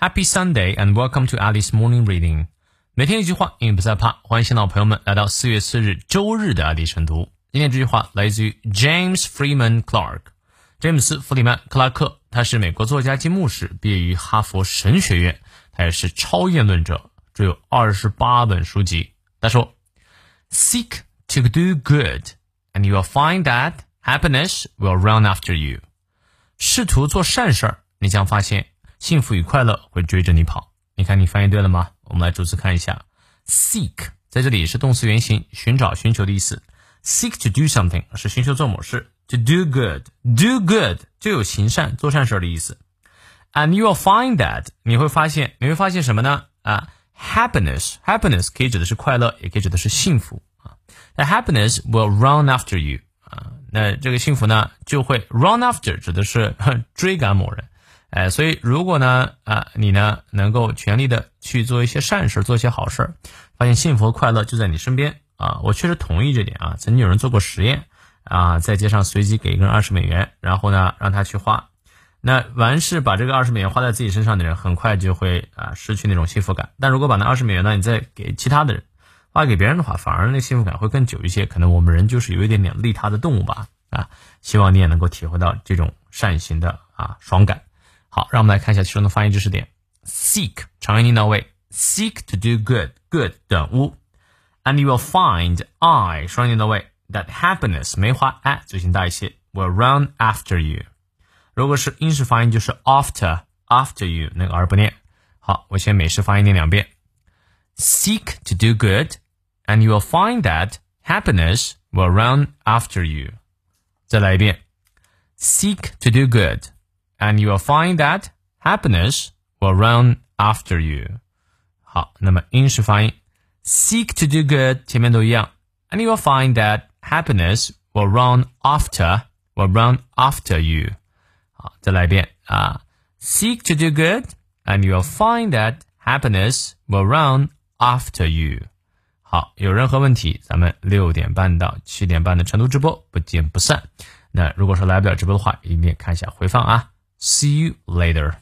Happy Sunday and welcome to Alice Morning Reading。每天一句话，英语不再怕。欢迎新老朋友们来到四月四日周日的爱丽晨读。今天这句话来自于 James Freeman Clarke，詹姆斯·弗里曼·克拉克，他是美国作家及牧师，毕业于哈佛神学院，他也是超验论者，著有二十八本书籍。他说：“Seek to do good, and you will find that happiness will run after you。”试图做善事儿，你将发现。幸福与快乐会追着你跑。你看，你翻译对了吗？我们来逐词看一下。Seek 在这里是动词原形，寻找、寻求的意思。Seek to do something 是寻求做某事。To do good，do good 就有行善、做善事的意思。And you will find that 你会发现，你会发现什么呢？啊，happiness，happiness 可以指的是快乐，也可以指的是幸福啊。那 happiness will run after you 啊，那这个幸福呢就会 run after 指的是追赶某人。哎，所以如果呢啊你呢能够全力的去做一些善事，做一些好事，发现幸福和快乐就在你身边啊。我确实同意这点啊。曾经有人做过实验啊，在街上随机给一个人二十美元，然后呢让他去花。那完事把这个二十美元花在自己身上的人，很快就会啊失去那种幸福感。但如果把那二十美元呢，你再给其他的人，花给别人的话，反而那幸福感会更久一些。可能我们人就是有一点点利他的动物吧啊！希望你也能够体会到这种善行的啊爽感。好，让我们来看一下其中的发音知识点。Seek 长音到位，Seek to do good，good 短乌，and you will find I 双音到位，that happiness 梅花 at 最近大一些，will run after you。如果是英式发音，就是 after after you 那个儿不念。好，我先美式发音念两遍。Seek to do good, and you will find that happiness will run after you。再来一遍。Seek to do good, and you will find that happiness will run after you。好，那么英式发音，seek to do good 前面都一样，and you will find that happiness will run after will run after you。好，再来一遍啊！Seek to do good, and you'll find that happiness will run after you。好，有任何问题，咱们六点半到七点半的成都直播不见不散。那如果说来不了直播的话，一定看一下回放啊 ！See you later。